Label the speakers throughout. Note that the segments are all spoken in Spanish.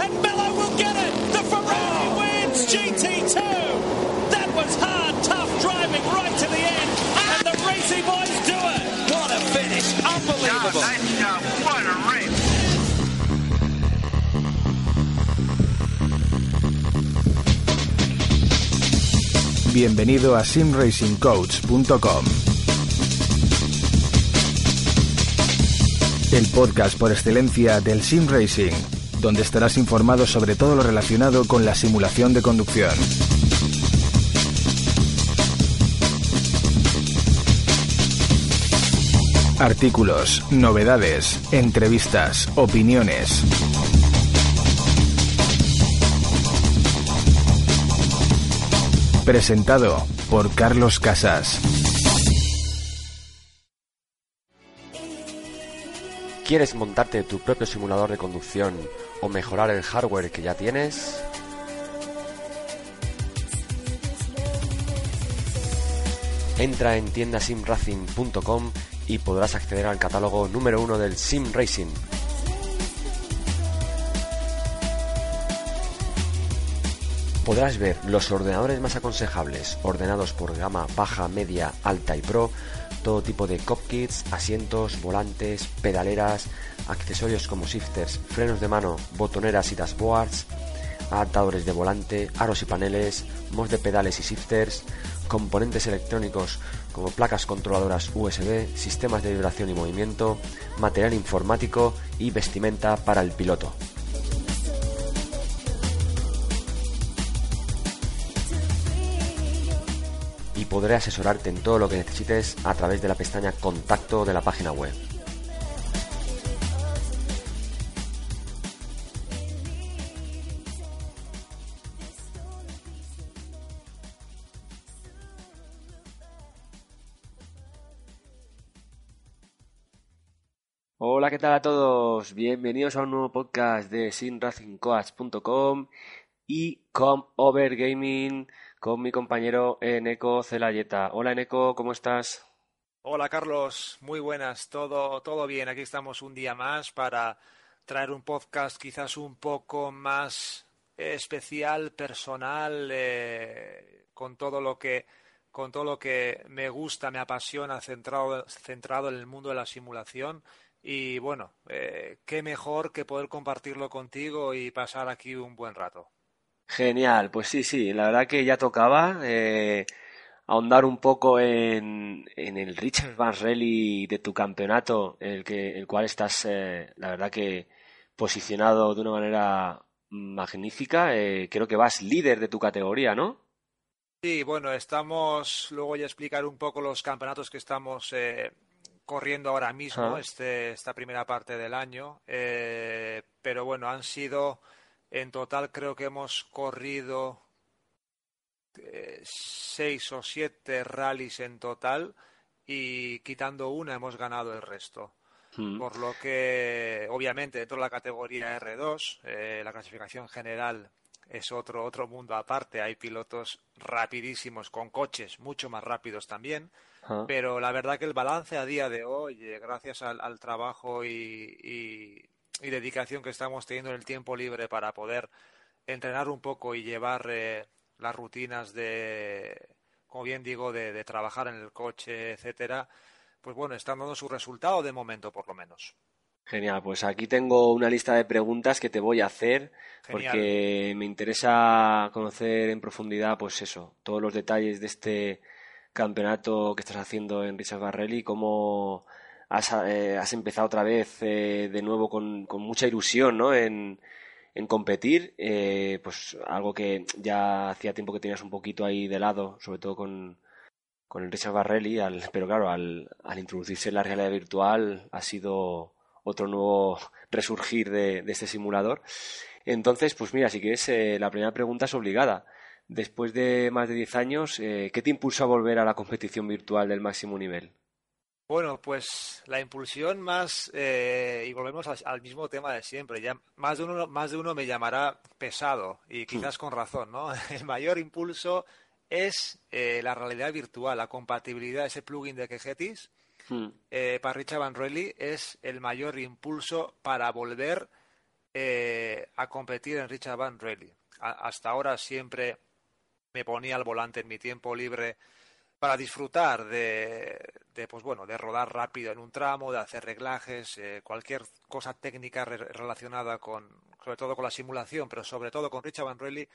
Speaker 1: And Miller will get it. The Ferrari wins GT2. That was hard, tough driving right to the end. And the Racy boys do it. What a finish. Unbelievable.
Speaker 2: nice job. What a race.
Speaker 3: Bienvenido a simracingcoach.com. El podcast por excelencia del sim racing, donde estarás informado sobre todo lo relacionado con la simulación de conducción. Artículos, novedades, entrevistas, opiniones. Presentado por Carlos Casas.
Speaker 4: ¿Quieres montarte tu propio simulador de conducción o mejorar el hardware que ya tienes? Entra en tiendasimracing.com y podrás acceder al catálogo número uno del Sim Racing. Podrás ver los ordenadores más aconsejables, ordenados por gama baja, media, alta y pro, todo tipo de cockpits, asientos, volantes, pedaleras, accesorios como shifters, frenos de mano, botoneras y dashboards, adaptadores de volante, aros y paneles, mods de pedales y shifters, componentes electrónicos como placas controladoras USB, sistemas de vibración y movimiento, material informático y vestimenta para el piloto. Podré asesorarte en todo lo que necesites a través de la pestaña Contacto de la página web. Hola, ¿qué tal a todos? Bienvenidos a un nuevo podcast de sinracingcoach.com y Com Over Gaming con mi compañero Eneco Celayeta. Hola Eneco, ¿cómo estás?
Speaker 5: Hola Carlos, muy buenas, todo, todo bien. Aquí estamos un día más para traer un podcast quizás un poco más especial, personal, eh, con todo lo que con todo lo que me gusta, me apasiona, centrado, centrado en el mundo de la simulación. Y bueno, eh, qué mejor que poder compartirlo contigo y pasar aquí un buen rato.
Speaker 4: Genial, pues sí, sí, la verdad que ya tocaba eh, ahondar un poco en, en el Richard Van Rally de tu campeonato, el que, el cual estás, eh, la verdad que posicionado de una manera magnífica. Eh, creo que vas líder de tu categoría, ¿no?
Speaker 5: Sí, bueno, estamos, luego voy a explicar un poco los campeonatos que estamos eh, corriendo ahora mismo, este, esta primera parte del año, eh, pero bueno, han sido, en total creo que hemos corrido eh, seis o siete rallies en total y quitando una hemos ganado el resto.
Speaker 4: Mm.
Speaker 5: Por lo que, obviamente, dentro de la categoría R2, eh, la clasificación general es otro, otro mundo aparte. Hay pilotos rapidísimos con coches mucho más rápidos también.
Speaker 4: Ah.
Speaker 5: Pero la verdad que el balance a día de hoy, eh, gracias al, al trabajo y, y- y dedicación que estamos teniendo en el tiempo libre para poder entrenar un poco y llevar eh, las rutinas de, como bien digo, de, de trabajar en el coche, etcétera, pues bueno, están dando su resultado de momento, por lo menos.
Speaker 4: Genial, pues aquí tengo una lista de preguntas que te voy a hacer
Speaker 5: Genial.
Speaker 4: porque me interesa conocer en profundidad, pues eso, todos los detalles de este campeonato que estás haciendo en Richard Barrelli, cómo has, eh, has empezado otra vez eh, de nuevo con, mucha ilusión, ¿no? En, en competir, eh, pues algo que ya hacía tiempo que tenías un poquito ahí de lado, sobre todo con, el Richard Barrelli, al, pero claro, al, al introducirse la realidad virtual ha sido otro nuevo resurgir de, este simulador. Entonces, pues mira, si quieres, eh, la primera pregunta es obligada. Después de más de 10 años, ¿qué te impulsó a volver a la competición virtual del máximo nivel?
Speaker 5: Bueno, pues la impulsión más, eh, y volvemos al, mismo tema de siempre, ya más de, uno, más de uno me llamará pesado, y hmm. quizás con razón, ¿no? El mayor impulso es eh, la realidad virtual, la compatibilidad, ese plugin de Quejetis, hmm. eh, para Richard Van Roelly es el mayor impulso para volver a competir en Richard Van Roelly. hasta ahora siempre me ponía al volante en mi tiempo libre para disfrutar de, pues bueno, de rodar rápido en un tramo, de hacer reglajes, eh, cualquier cosa técnica relacionada con, sobre todo con la simulación, pero sobre todo con Richard Van Roelly,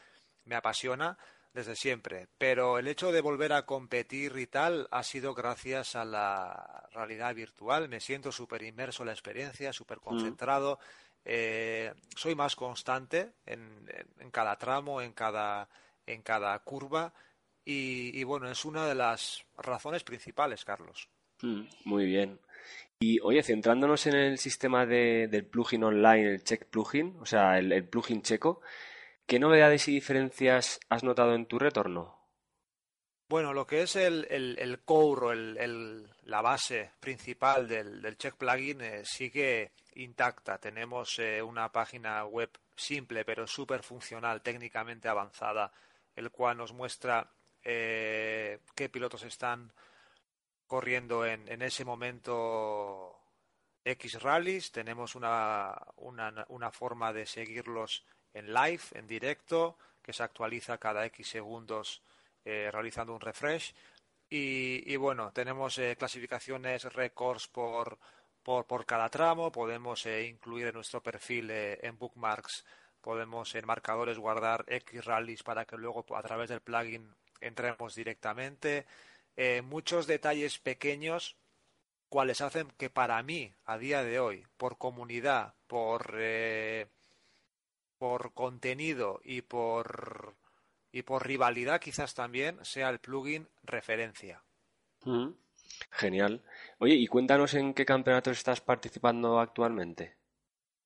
Speaker 5: me apasiona desde siempre. Pero el hecho de volver a competir y tal ha sido gracias a la realidad virtual. Me siento súper inmerso en la experiencia, súper mm. concentrado. Eh, soy más constante en, en, cada tramo, en cada, en cada curva y, bueno, es una de las razones principales, Carlos.
Speaker 4: Mm, muy bien. Y oye, centrándonos en el sistema de, del plugin online, el check plugin, o sea, el, plugin checo, ¿qué novedades y diferencias has notado en tu retorno?
Speaker 5: Bueno, lo que es el, el, core, el, la base principal del, check plugin eh, sigue intacta. Tenemos eh, una página web simple pero súper funcional, técnicamente avanzada, el cual nos muestra eh, qué pilotos están corriendo en, en ese momento X rallies. Tenemos una, una, una, forma de seguirlos en live, en directo, que se actualiza cada X segundos eh, realizando un refresh. Y, y bueno, tenemos eh, clasificaciones, récords por, por, por, cada tramo. Podemos eh, incluir en nuestro perfil en bookmarks, podemos en marcadores guardar X rallies para que luego a través del plugin entremos directamente. Eh, muchos detalles pequeños cuales hacen que para mí, a día de hoy, por comunidad, por, eh, por contenido y por, y por rivalidad quizás también, sea el plugin referencia.
Speaker 4: Mm, genial. Oye, y cuéntanos en qué campeonatos estás participando actualmente.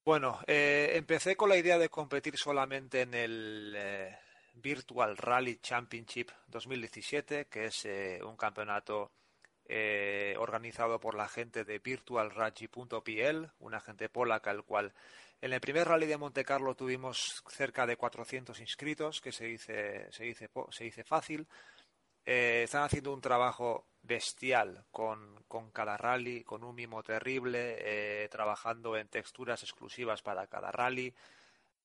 Speaker 5: Bueno, eh, empecé con la idea de competir solamente en el, Virtual Rally Championship 2017, que es eh, un campeonato eh, organizado por la gente de virtualrally.pl, una gente polaca, el cual en el primer rally de Monte Carlo tuvimos cerca de 400 inscritos, que se dice, se dice, se dice fácil. Eh, están haciendo un trabajo bestial con, con, cada rally, con un mimo terrible, trabajando en texturas exclusivas para cada rally,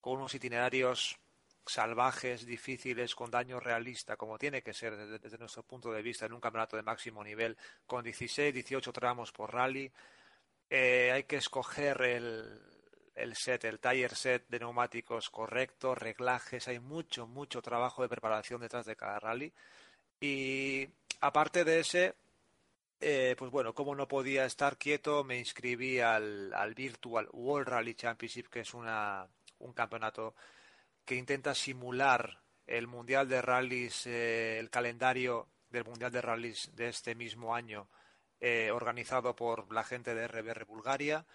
Speaker 5: con unos itinerarios salvajes, difíciles, con daño realista, como tiene que ser desde, nuestro punto de vista en un campeonato de máximo nivel, con 16, 18 tramos por rally. Eh, hay que escoger el, el set, el tire set de neumáticos correctos, reglajes, hay mucho, mucho trabajo de preparación detrás de cada rally. Y aparte de ese, eh, pues bueno, como no podía estar quieto, me inscribí al, al Virtual World Rally Championship, que es una, un campeonato que intenta simular el Mundial de Rallys, eh, el calendario del Mundial de Rallys de este mismo año, eh, organizado por la gente de RBR Bulgaria.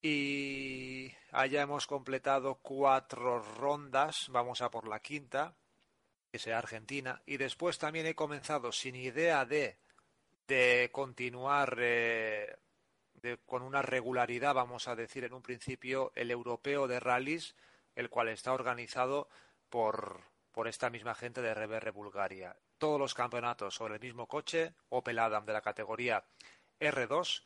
Speaker 5: Y allá hemos completado cuatro rondas, vamos a por la quinta, que sea Argentina. Y después también he comenzado sin idea de, de continuar eh, con una regularidad, vamos a decir en un principio, el europeo de rallies el cual está organizado por, por esta misma gente de RBR Bulgaria. Todos los campeonatos sobre el mismo coche, Opel Adam de la categoría R2.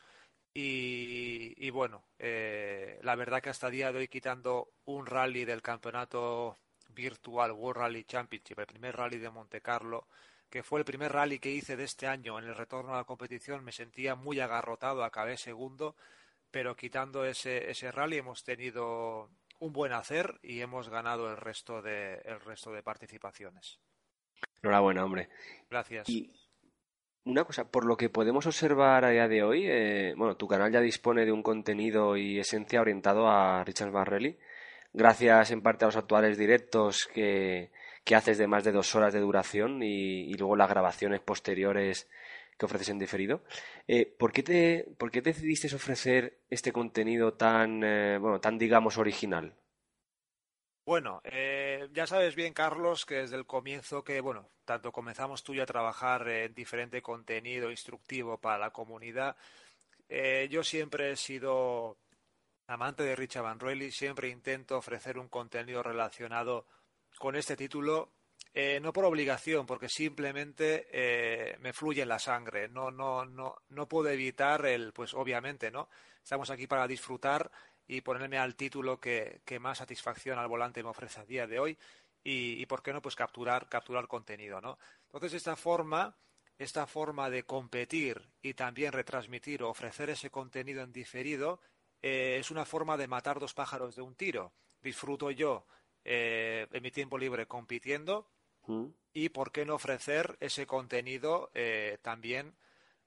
Speaker 5: Y, bueno, eh, la verdad que hasta día de hoy quitando un rally del campeonato virtual World Rally Championship, el primer rally de Monte Carlo, que fue el primer rally que hice de este año en el retorno a la competición, me sentía muy agarrotado, acabé segundo, pero quitando ese, ese rally hemos tenido un buen hacer y hemos ganado el resto de, el resto de participaciones.
Speaker 4: Enhorabuena, hombre.
Speaker 5: Gracias.
Speaker 4: Y una cosa, por lo que podemos observar a día de hoy, eh, bueno, tu canal ya dispone de un contenido y esencia orientado a Richard Barrelli, gracias en parte a los actuales directos que, que haces de más de dos horas de duración y, y luego las grabaciones posteriores que ofreces en diferido. Eh, ¿por, qué te, ¿Por qué decidiste ofrecer este contenido tan, eh, bueno, tan digamos, original?
Speaker 5: Bueno, eh, ya sabes bien, Carlos, que desde el comienzo que, bueno, tanto comenzamos tú y a trabajar en diferente contenido instructivo para la comunidad, yo siempre he sido amante de Richard Van Royley, siempre intento ofrecer un contenido relacionado con este título eh, no por obligación, porque simplemente eh, me fluye la sangre. No, no, no, no puedo evitar el, pues obviamente, ¿no? Estamos aquí para disfrutar y ponerme al título que, más satisfacción al volante me ofrece a día de hoy y, por qué no, pues capturar, capturar contenido, ¿no? Entonces esta forma, esta forma de competir y también retransmitir o ofrecer ese contenido en diferido eh, es una forma de matar dos pájaros de un tiro. Disfruto yo en mi tiempo libre compitiendo y por qué no ofrecer ese contenido eh, también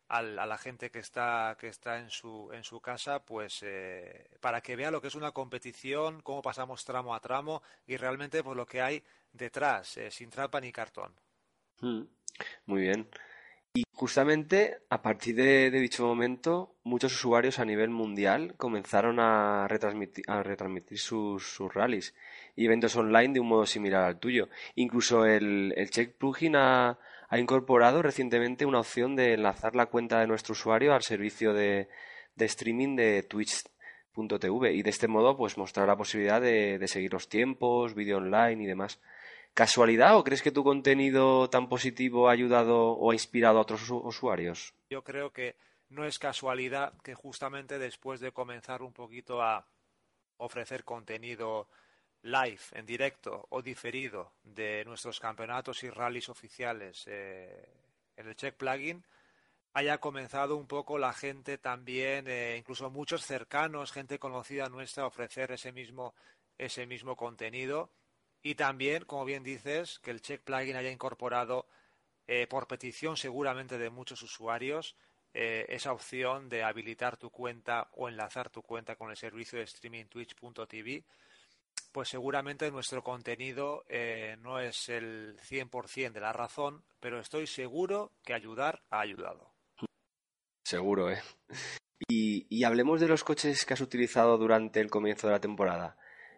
Speaker 5: a la gente que está que está en su en su casa pues eh, para que vea lo que es una competición cómo pasamos tramo a tramo y realmente pues lo que hay detrás eh, sin trampa ni cartón.
Speaker 4: Muy bien. Y justamente a partir de, dicho momento, muchos usuarios a nivel mundial comenzaron a retransmitir, a retransmitir sus, sus rallies y eventos online de un modo similar al tuyo. Incluso el, el Check Plugin ha, ha, incorporado recientemente una opción de enlazar la cuenta de nuestro usuario al servicio de, de streaming de Twitch.tv y de este modo pues mostrar la posibilidad de, de seguir los tiempos, vídeo online y demás. ¿Casualidad o crees que tu contenido tan positivo ha ayudado o ha inspirado a otros usuarios?
Speaker 5: Yo creo que no es casualidad que justamente después de comenzar un poquito a ofrecer contenido live, en directo o diferido de nuestros campeonatos y rallies oficiales eh, en el Check Plugin, haya comenzado un poco la gente también, eh, incluso muchos cercanos, gente conocida nuestra, a ofrecer ese mismo, ese mismo contenido. Y también, como bien dices, que el Check Plugin haya incorporado, eh, por petición seguramente de muchos usuarios, esa opción de habilitar tu cuenta o enlazar tu cuenta con el servicio de streaming twitch.tv, pues seguramente nuestro contenido eh, no es el 100% de la razón, pero estoy seguro que ayudar ha ayudado.
Speaker 4: Seguro, ¿eh? Y, y hablemos de los coches que has utilizado durante el comienzo de la temporada.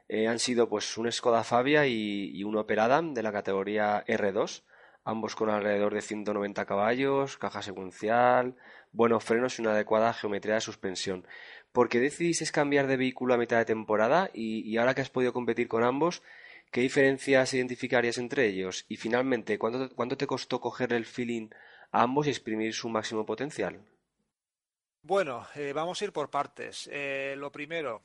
Speaker 4: Eh, han sido pues un Skoda Fabia y, un Opel Adam de la categoría R2, ambos con alrededor de 190 caballos, caja secuencial, buenos frenos y una adecuada geometría de suspensión. ¿Por qué decidiste cambiar de vehículo a mitad de temporada y, ahora que has podido competir con ambos, qué diferencias identificarías entre ellos? Y finalmente, ¿cuánto, te costó coger el feeling a ambos y exprimir su máximo potencial?
Speaker 5: Bueno, eh, vamos a ir por partes. Eh, lo primero,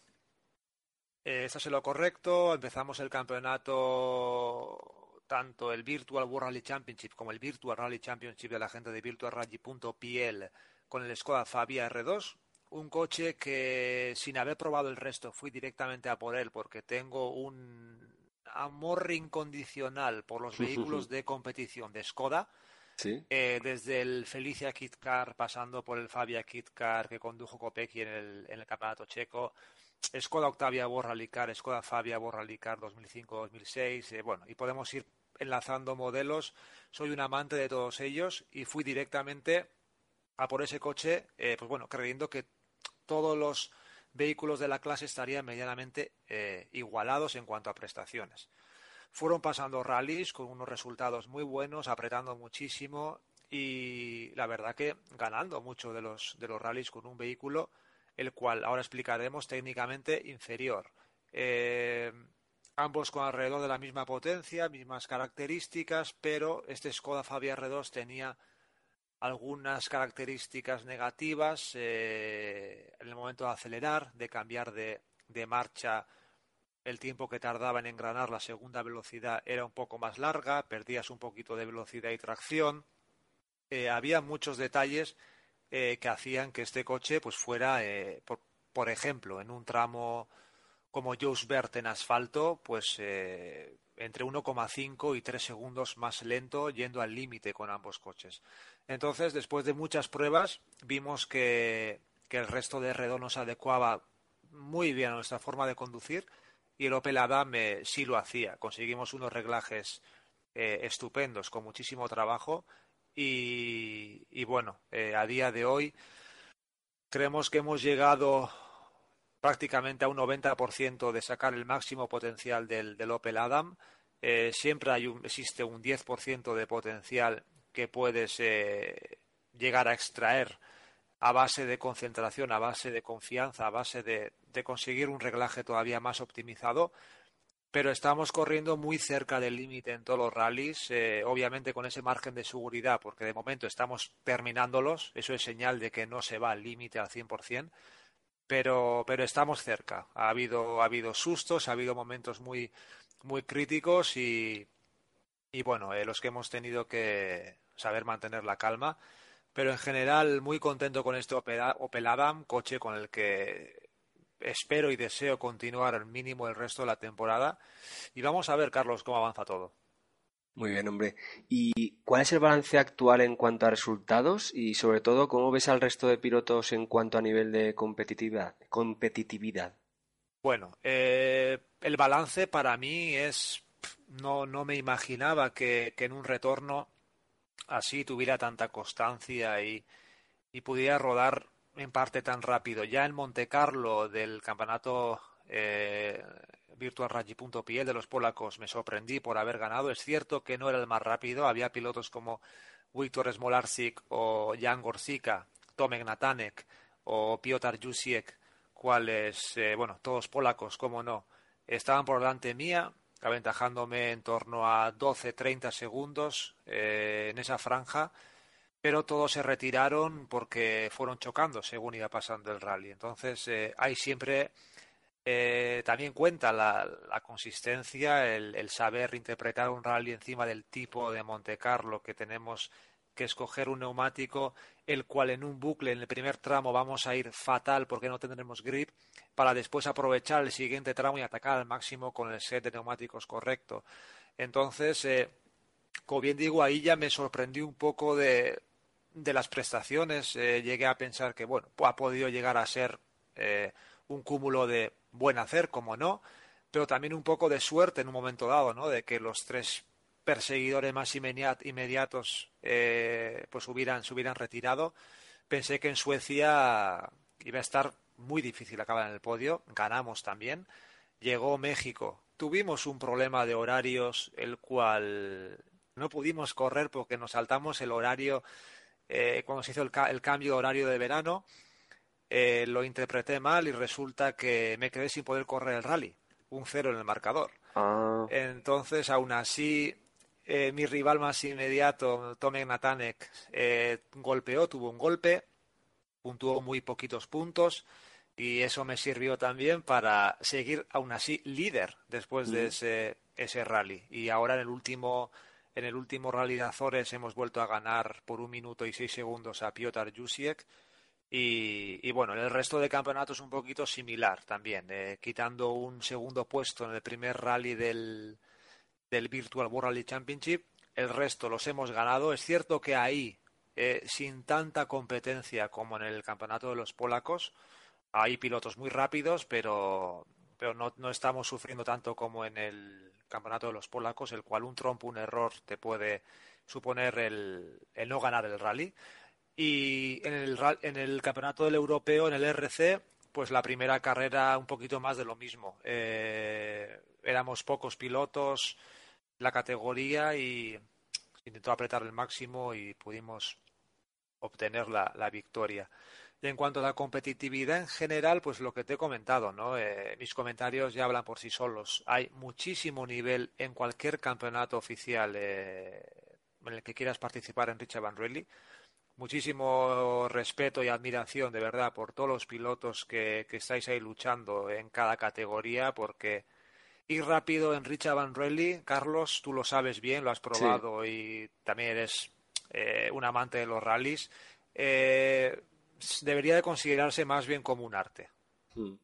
Speaker 5: eh, eso es lo correcto. Empezamos el campeonato, tanto el Virtual World Rally Championship como el Virtual Rally Championship de la gente de virtualrally.pl con el Skoda Fabia R2. Un coche que sin haber probado el resto fui directamente a por él porque tengo un amor incondicional por los vehículos de competición de Skoda. Eh, desde el Felicia Kit Car pasando por el Fabia Kit Car que condujo Kopecky en el, en el campeonato checo, Skoda Octavia Borralicar, Skoda Fabia Borralicar 2005-2006, eh, bueno, y podemos ir enlazando modelos. Soy un amante de todos ellos y fui directamente a por ese coche, eh, pues bueno, creyendo que todos los vehículos de la clase estarían medianamente eh, igualados en cuanto a prestaciones. Fueron pasando rallies con unos resultados muy buenos, apretando muchísimo y la verdad que ganando mucho de los, de los rallies con un vehículo el cual ahora explicaremos técnicamente inferior. Eh, ambos con alrededor de la misma potencia, mismas características, pero este Skoda Fabia R2 tenía algunas características negativas eh, en el momento de acelerar, de cambiar de, marcha. El tiempo que tardaba en engranar la segunda velocidad era un poco más larga, perdías un poquito de velocidad y tracción. Eh, había muchos detalles eh, que hacían que este coche pues fuera, eh, por, ejemplo, en un tramo como Bert en asfalto, pues eh, entre 1,5 y 3 segundos más lento yendo al límite con ambos coches. Entonces, después de muchas pruebas, vimos que, el resto de R2 nos adecuaba muy bien a nuestra forma de conducir y el Opel Adam sí lo hacía. Conseguimos unos reglajes estupendos con muchísimo trabajo y, y bueno, eh, a día de hoy creemos que hemos llegado prácticamente a un 90% de sacar el máximo potencial del, del Opel Adam. Eh, siempre hay un, existe un 10% de potencial que puedes eh, llegar a extraer a base de concentración, a base de confianza, a base de, conseguir un reglaje todavía más optimizado. Pero estamos corriendo muy cerca del límite en todos los rallies, eh, obviamente con ese margen de seguridad, porque de momento estamos terminándolos, eso es señal de que no se va al límite al 100%, pero, pero estamos cerca. Ha habido, ha habido sustos, ha habido momentos muy, muy críticos y, y bueno, eh, los que hemos tenido que saber mantener la calma, pero en general muy contento con este Opel, Adam, coche con el que espero y deseo continuar al mínimo el resto de la temporada. Y vamos a ver, Carlos, cómo avanza todo.
Speaker 4: Muy bien, hombre. ¿Y cuál es el balance actual en cuanto a resultados? Y sobre todo, ¿cómo ves al resto de pilotos en cuanto a nivel de competitividad? competitividad?
Speaker 5: Bueno, eh, el balance para mí es. No, no me imaginaba que, en un retorno así tuviera tanta constancia y, y pudiera rodar en parte tan rápido. Ya en Monte Carlo del campeonato eh, Virtual Rally.pl de los polacos me sorprendí por haber ganado. Es cierto que no era el más rápido, había pilotos como Wiktor Smolarczyk o Jan Gorsica, Tomek Natanek o Piotr Jusiek, cuales, eh, bueno, todos polacos, como no, estaban por delante mía, aventajándome en torno a 12-30 segundos eh, en esa franja pero todos se retiraron porque fueron chocando según iba pasando el rally. Entonces, eh, hay siempre eh, también cuenta la, consistencia, el, saber interpretar un rally encima del tipo de Monte Carlo que tenemos que escoger un neumático, el cual en un bucle, en el primer tramo, vamos a ir fatal porque no tendremos grip, para después aprovechar el siguiente tramo y atacar al máximo con el set de neumáticos correcto. Entonces, eh, como bien digo, ahí ya me sorprendí un poco de, de las prestaciones eh, llegué a pensar que bueno ha podido llegar a ser un cúmulo de buen hacer como no pero también un poco de suerte en un momento dado no de que los tres perseguidores más inmediatos eh, pues hubieran se hubieran retirado. Pensé que en Suecia iba a estar muy difícil acabar en el podio. Ganamos también. Llegó México. Tuvimos un problema de horarios el cual no pudimos correr porque nos saltamos el horario eh, cuando se hizo el, el, cambio de horario de verano, eh, lo interpreté mal y resulta que me quedé sin poder correr el rally, un cero en el marcador.
Speaker 4: Ah.
Speaker 5: Entonces, aún así, eh, mi rival más inmediato, Tomek Natanek, eh, golpeó, tuvo un golpe, puntuó muy poquitos puntos y eso me sirvió también para seguir, aún así, líder después mm. de ese, ese rally. Y ahora en el último en el último rally de Azores hemos vuelto a ganar por un minuto y seis segundos a Piotr Jusiek. Y, y, bueno, en el resto de campeonatos un poquito similar también, eh, quitando un segundo puesto en el primer rally del, del Virtual World Rally Championship. El resto los hemos ganado. Es cierto que ahí, eh, sin tanta competencia como en el campeonato de los polacos, hay pilotos muy rápidos, pero, pero no, no estamos sufriendo tanto como en el campeonato de los polacos, el cual un trompo, un error te puede suponer el, el no ganar el rally. Y en el, en el campeonato del europeo, en el RC, pues la primera carrera un poquito más de lo mismo. Eh, éramos pocos pilotos la categoría y intentó apretar el máximo y pudimos obtener la, la victoria. Y en cuanto a la competitividad en general, pues lo que te he comentado, ¿no? Eh, mis comentarios ya hablan por sí solos. Hay muchísimo nivel en cualquier campeonato oficial eh, en el que quieras participar en Richard Van Rally. Muchísimo respeto y admiración, de verdad, por todos los pilotos que, que estáis ahí luchando en cada categoría, porque ir rápido en Richard Van Rally, Carlos, tú lo sabes bien, lo has probado sí. y también eres eh, un amante de los rallies. Eh, debería de considerarse más bien como un arte.
Speaker 4: Hmm.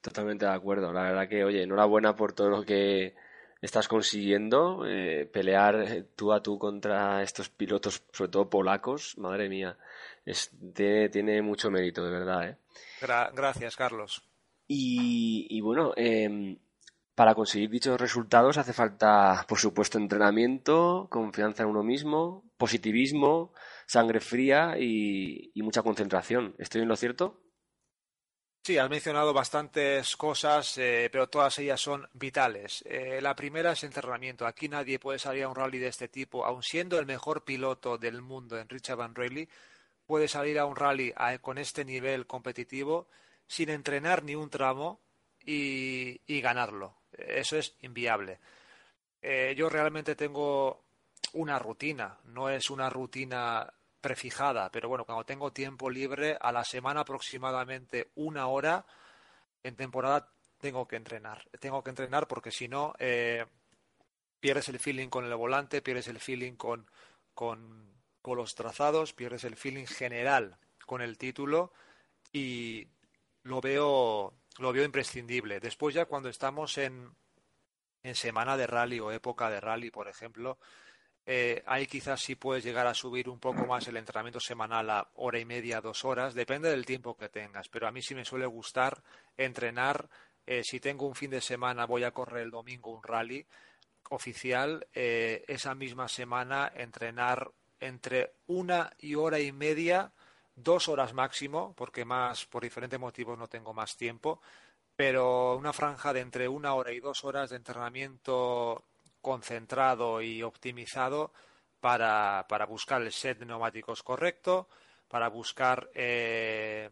Speaker 4: Totalmente de acuerdo. La verdad que, oye, enhorabuena por todo lo que estás consiguiendo. Eh, pelear tú a tú contra estos pilotos, sobre todo polacos, madre mía, es, tiene, tiene mucho mérito, de verdad. ¿eh?
Speaker 5: Gra gracias, Carlos.
Speaker 4: Y, y bueno, eh, Para conseguir dichos resultados hace falta, por supuesto, entrenamiento, confianza en uno mismo, positivismo, sangre fría y, mucha concentración. ¿Estoy en lo cierto?
Speaker 5: Sí, has mencionado bastantes cosas, eh, pero todas ellas son vitales. Eh, la primera es entrenamiento. Aquí nadie puede salir a un rally de este tipo, aun siendo el mejor piloto del mundo en Richard Van Rayleigh, puede salir a un rally con este nivel competitivo sin entrenar ni un tramo y, ganarlo. Eso es inviable. Eh, yo realmente tengo una rutina, no es una rutina prefijada, pero bueno, cuando tengo tiempo libre, a la semana aproximadamente una hora en temporada tengo que entrenar. Tengo que entrenar porque si no, eh, pierdes el feeling con el volante, pierdes el feeling con, con, con, los trazados, pierdes el feeling general con el título y lo veo, lo veo imprescindible. Después ya cuando estamos en, en semana de rally o época de rally, por ejemplo, eh, ahí quizás sí puedes llegar a subir un poco más el entrenamiento semanal a hora y media, dos horas, depende del tiempo que tengas, pero a mí sí me suele gustar entrenar. Eh, si tengo un fin de semana, voy a correr el domingo un rally oficial, eh, esa misma semana entrenar entre una y hora y media, dos horas máximo, porque más por diferentes motivos no tengo más tiempo, pero una franja de entre una hora y dos horas de entrenamiento concentrado y optimizado para, para buscar el set de neumáticos correcto, para buscar eh,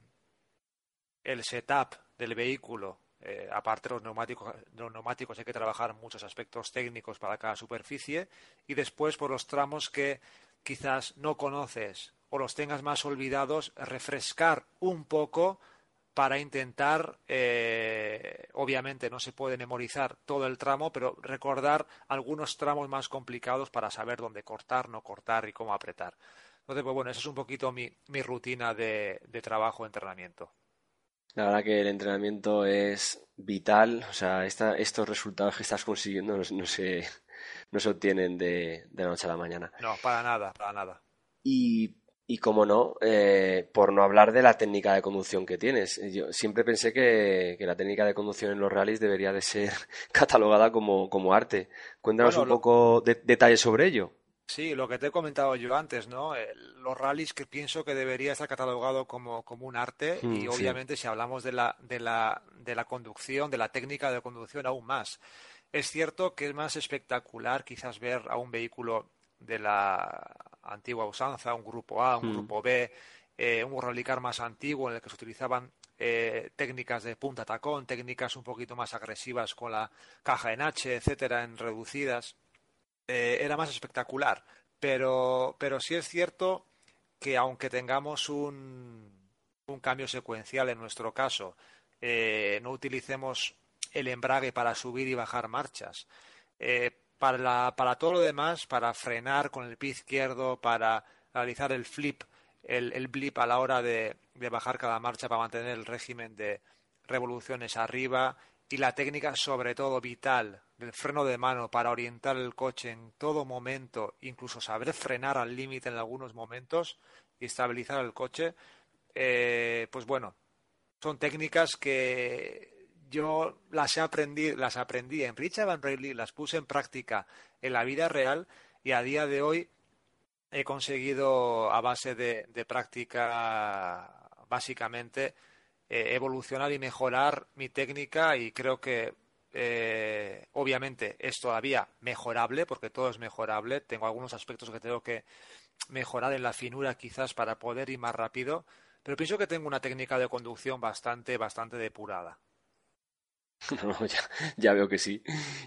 Speaker 5: el setup del vehículo. Eh, aparte de los neumáticos, los neumáticos hay que trabajar muchos aspectos técnicos para cada superficie y después por los tramos que quizás no conoces o los tengas más olvidados, refrescar un poco para intentar, eh, obviamente no se puede memorizar todo el tramo, pero recordar algunos tramos más complicados para saber dónde cortar, no cortar y cómo apretar. Entonces, pues bueno, esa es un poquito mi, mi rutina de, de trabajo, entrenamiento.
Speaker 4: La verdad que el entrenamiento es vital, o sea, estos resultados que estás consiguiendo no, no, se, no se obtienen de, de la noche a la mañana.
Speaker 5: No, para nada, para nada.
Speaker 4: Y y como no, eh, por no hablar de la técnica de conducción que tienes. Yo siempre pensé que, la técnica de conducción en los rallies debería de ser catalogada como, como arte. Cuéntanos un poco de, detalles sobre ello.
Speaker 5: Sí, lo que te he comentado yo antes, ¿no? los rallies que pienso que debería estar catalogado como, como un arte y mm, obviamente si hablamos de la, de, la, de la conducción, de la técnica de conducción aún más. Es cierto que es más espectacular quizás ver a un vehículo de la antigua usanza, un grupo A, un hmm. grupo B, eh, un rallycar más antiguo en el que se utilizaban eh, técnicas de punta tacón, técnicas un poquito más agresivas con la caja en H, etcétera, en reducidas, eh, era más espectacular. Pero, pero sí es cierto que aunque tengamos un, un cambio secuencial en nuestro caso, no utilicemos el embrague para subir y bajar marchas. Para, para todo lo demás, para frenar con el pie izquierdo, para realizar el flip, el, el blip a la hora de, de bajar cada marcha para mantener el régimen de revoluciones arriba y la técnica sobre todo vital del freno de mano para orientar el coche en todo momento, incluso saber frenar al límite en algunos momentos y estabilizar el coche, eh, pues bueno, son técnicas que yo las aprendí, las aprendí en Richard Van Rayleigh, las puse en práctica en la vida real y a día de hoy he conseguido a base de, práctica básicamente eh, evolucionar y mejorar mi técnica y creo que eh, obviamente es todavía mejorable porque todo es mejorable. Tengo algunos aspectos que tengo que mejorar en la finura quizás para poder ir más rápido pero pienso que tengo una técnica de conducción bastante bastante depurada
Speaker 4: No, ya, ya veo que sí.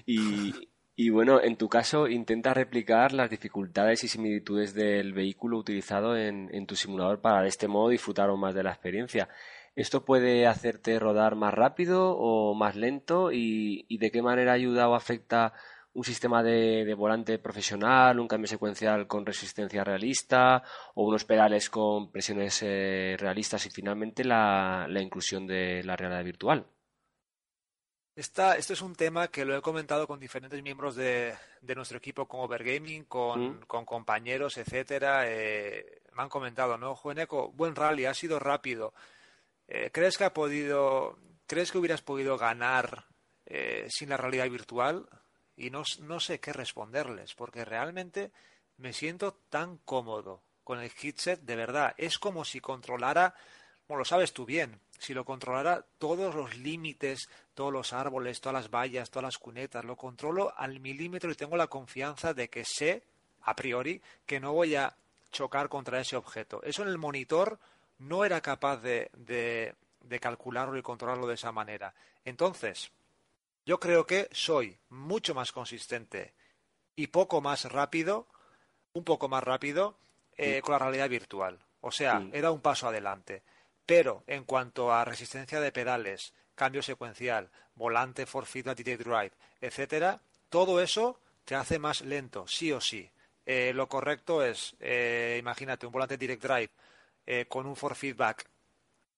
Speaker 4: Y, bueno, en tu caso, intenta replicar las dificultades y similitudes del vehículo utilizado en, tu simulador para de este modo disfrutar aún más de la experiencia. ¿Esto puede hacerte rodar más rápido o más lento? ¿Y, de qué manera ayuda o afecta un sistema de, volante profesional, un cambio secuencial con resistencia realista o unos pedales con presiones eh, realistas y finalmente la inclusión de la realidad virtual?
Speaker 5: Esta, esto es un tema que lo he comentado con diferentes miembros de, nuestro equipo con Overgaming, con, mm. con compañeros, etcétera. Eh, me han comentado, ¿no? Jueneco, buen rally, ha sido rápido. Eh, ¿Crees que ha podido, crees que hubieras podido ganar eh, sin la realidad virtual y no, no sé qué responderles, porque realmente me siento tan cómodo con el headset, de verdad, es como si controlara, como lo sabes tú bien, si lo controlara todos los límites, todos los árboles, todas las vallas, todas las cunetas, lo controlo al milímetro y tengo la confianza de que sé, a priori, que no voy a chocar contra ese objeto. Eso en el monitor no era capaz de, de, de calcularlo y controlarlo de esa manera. Entonces, yo creo que soy mucho más consistente y poco más rápido, un poco más rápido eh, con la realidad virtual. O sea,
Speaker 4: Sí.
Speaker 5: he dado un paso adelante. Pero en cuanto a resistencia de pedales, cambio secuencial, volante for feedback direct drive, etcétera, todo eso te hace más lento, sí o sí. Eh, lo correcto es, eh, imagínate, un volante direct drive eh, con un for feedback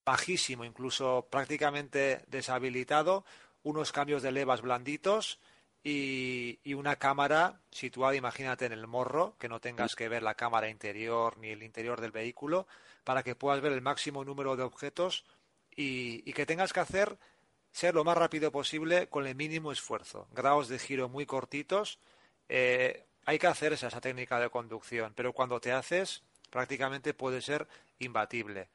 Speaker 5: bajísimo, incluso prácticamente deshabilitado, unos cambios de levas blanditos y, y una cámara situada, imagínate, en el morro, que no tengas que ver la cámara interior ni el interior del vehículo, para que puedas ver el máximo número de objetos y, y que tengas que hacer ser lo más rápido posible con el mínimo esfuerzo. Grados de giro muy cortitos. eh, hay que hacer esa, técnica de conducción, pero cuando te haces, prácticamente puede ser imbatible.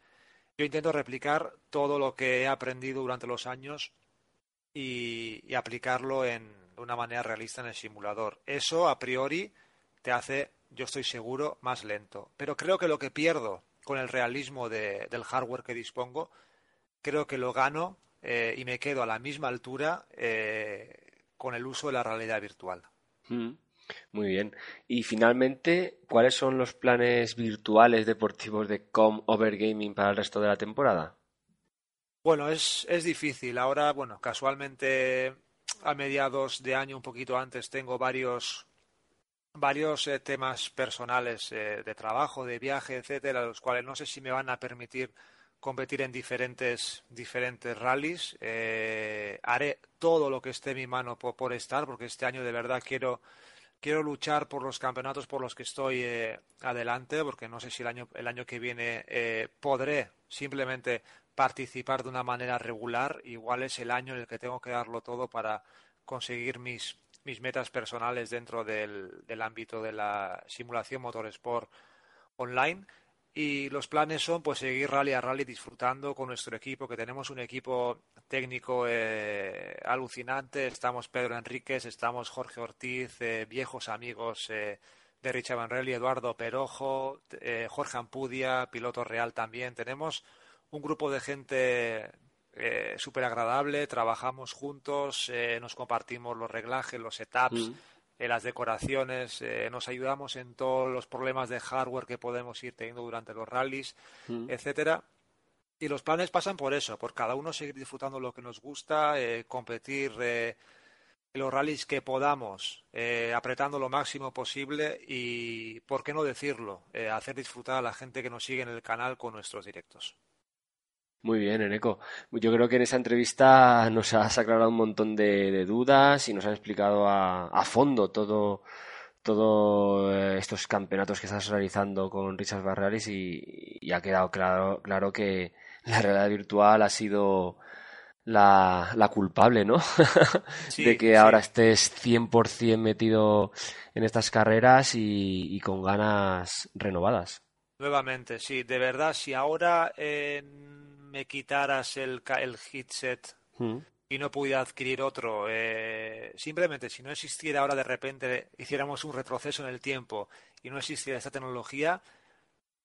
Speaker 5: Yo intento replicar todo lo que he aprendido durante los años y, y aplicarlo en, de una manera realista en el simulador. Eso, a priori, te hace, yo estoy seguro, más lento. Pero creo que lo que pierdo con el realismo de- del hardware que dispongo, creo que lo gano eh, y me quedo a la misma altura eh, con el uso de la realidad virtual.
Speaker 4: Mm, Muy bien. Y finalmente, ¿cuáles son los planes virtuales deportivos de Com Over Gaming para el resto de la temporada?
Speaker 5: Bueno, es, es difícil. Ahora, bueno, casualmente a mediados de año, un poquito antes, tengo varios, varios eh, temas personales eh, de trabajo, de viaje, etcétera, los cuales no sé si me van a permitir competir en diferentes, diferentes rallies. Eh, haré todo lo que esté en mi mano por, estar, porque este año de verdad quiero, quiero luchar por los campeonatos por los que estoy eh, adelante, porque no sé si el año, el año que viene eh, podré simplemente participar de una manera regular. Igual es el año en el que tengo que darlo todo para conseguir mis, mis metas personales dentro del, del ámbito de la simulación motorsport online. Y los planes son pues seguir rally a rally disfrutando con nuestro equipo, que tenemos un equipo técnico eh, alucinante. Estamos Pedro Enríquez, estamos Jorge Ortiz, eh, viejos amigos eh, de Richard Van Rally, Eduardo Perojo, eh, Jorge Ampudia, piloto real también. Tenemos un grupo de gente eh, súper agradable, trabajamos juntos, nos compartimos los reglajes, los setups,
Speaker 4: Mm.
Speaker 5: Eh, las decoraciones, eh, nos ayudamos en todos los problemas de hardware que podemos ir teniendo durante los rallies,
Speaker 4: Mm.
Speaker 5: etcétera. Y los planes pasan por eso, por cada uno seguir disfrutando lo que nos gusta, eh, competir eh, en los rallies que podamos, apretando lo máximo posible y, ¿por qué no decirlo?, hacer disfrutar a la gente que nos sigue en el canal con nuestros directos.
Speaker 4: Muy bien, Eneco. Yo creo que en esa entrevista nos has aclarado un montón de, de dudas y nos has explicado a, a fondo todo, todo eh, estos campeonatos que estás realizando con Richard Barraris y, y ha quedado claro, claro que la realidad virtual ha sido la, la culpable, ¿no?
Speaker 5: Sí,
Speaker 4: de que
Speaker 5: sí.
Speaker 4: ahora estés 100% metido en estas carreras y, y con ganas renovadas.
Speaker 5: Nuevamente, sí, de verdad, si ahora eh, me quitaras el, el headset
Speaker 4: Mm.
Speaker 5: y no pudiera adquirir otro, eh, simplemente si no existiera ahora de repente, hiciéramos un retroceso en el tiempo y no existiera esta tecnología,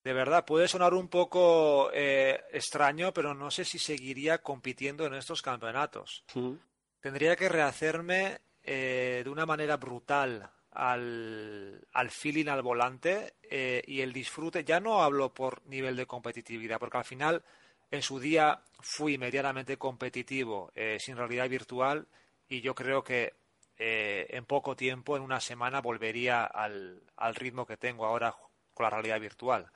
Speaker 5: de verdad puede sonar un poco eh, extraño, pero no sé si seguiría compitiendo en estos campeonatos.
Speaker 4: Mm.
Speaker 5: Tendría que rehacerme eh, de una manera brutal al, al feeling al volante eh, y el disfrute. Ya no hablo por nivel de competitividad, porque al final en su día fui medianamente competitivo eh, sin realidad virtual y yo creo que eh, en poco tiempo, en una semana, volvería al, al ritmo que tengo ahora con la realidad virtual.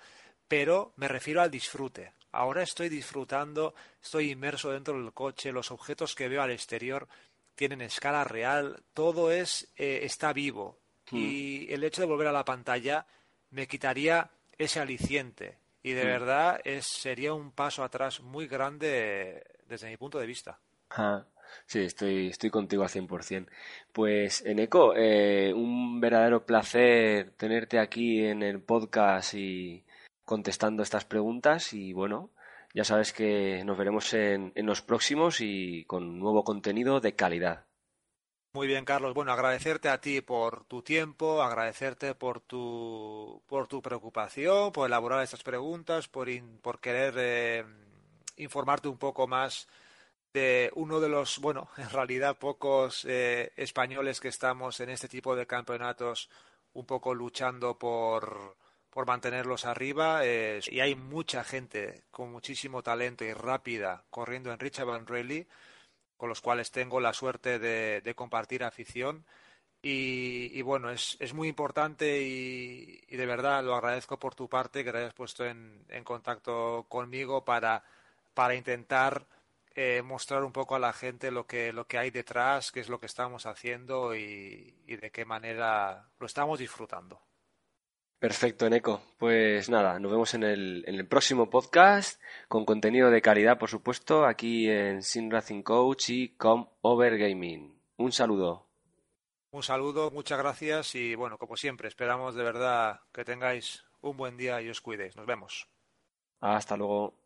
Speaker 5: Pero me refiero al disfrute. Ahora estoy disfrutando, estoy inmerso dentro del coche, los objetos que veo al exterior tienen escala real, todo es eh, está vivo y el hecho de volver a la pantalla me quitaría ese aliciente y de verdad es, sería un paso atrás muy grande desde mi punto de vista.
Speaker 4: Ah. Sí, estoy, estoy contigo al 100%. Pues, Eneco, eh, un verdadero placer tenerte aquí en el podcast y contestando estas preguntas. Y bueno, ya sabes que nos veremos en, en los próximos y con nuevo contenido de calidad.
Speaker 5: Muy bien, Carlos. Bueno, agradecerte a ti por tu tiempo, agradecerte por tu, por tu preocupación, por elaborar estas preguntas, por, in- por querer eh, informarte un poco más de uno de los, bueno, en realidad pocos eh, españoles que estamos en este tipo de campeonatos un poco luchando por, por mantenerlos arriba. eh, y hay mucha gente con muchísimo talento y rápida corriendo en Richard Van Rally con los cuales tengo la suerte de, compartir afición. Y, y bueno, es, es muy importante y, de verdad lo agradezco por tu parte que te hayas puesto en, en contacto conmigo para, para intentar eh, mostrar un poco a la gente lo que, lo que hay detrás, qué es lo que estamos haciendo y de qué manera lo estamos disfrutando.
Speaker 4: Perfecto, Eneco. Pues nada, nos vemos en el, en el próximo podcast con contenido de calidad, por supuesto, aquí en Sin Racing Coach y Com Over Gaming. Un saludo.
Speaker 5: Un saludo, muchas gracias y bueno, como siempre, esperamos de verdad que tengáis un buen día y os cuidéis. Nos vemos.
Speaker 4: Hasta luego.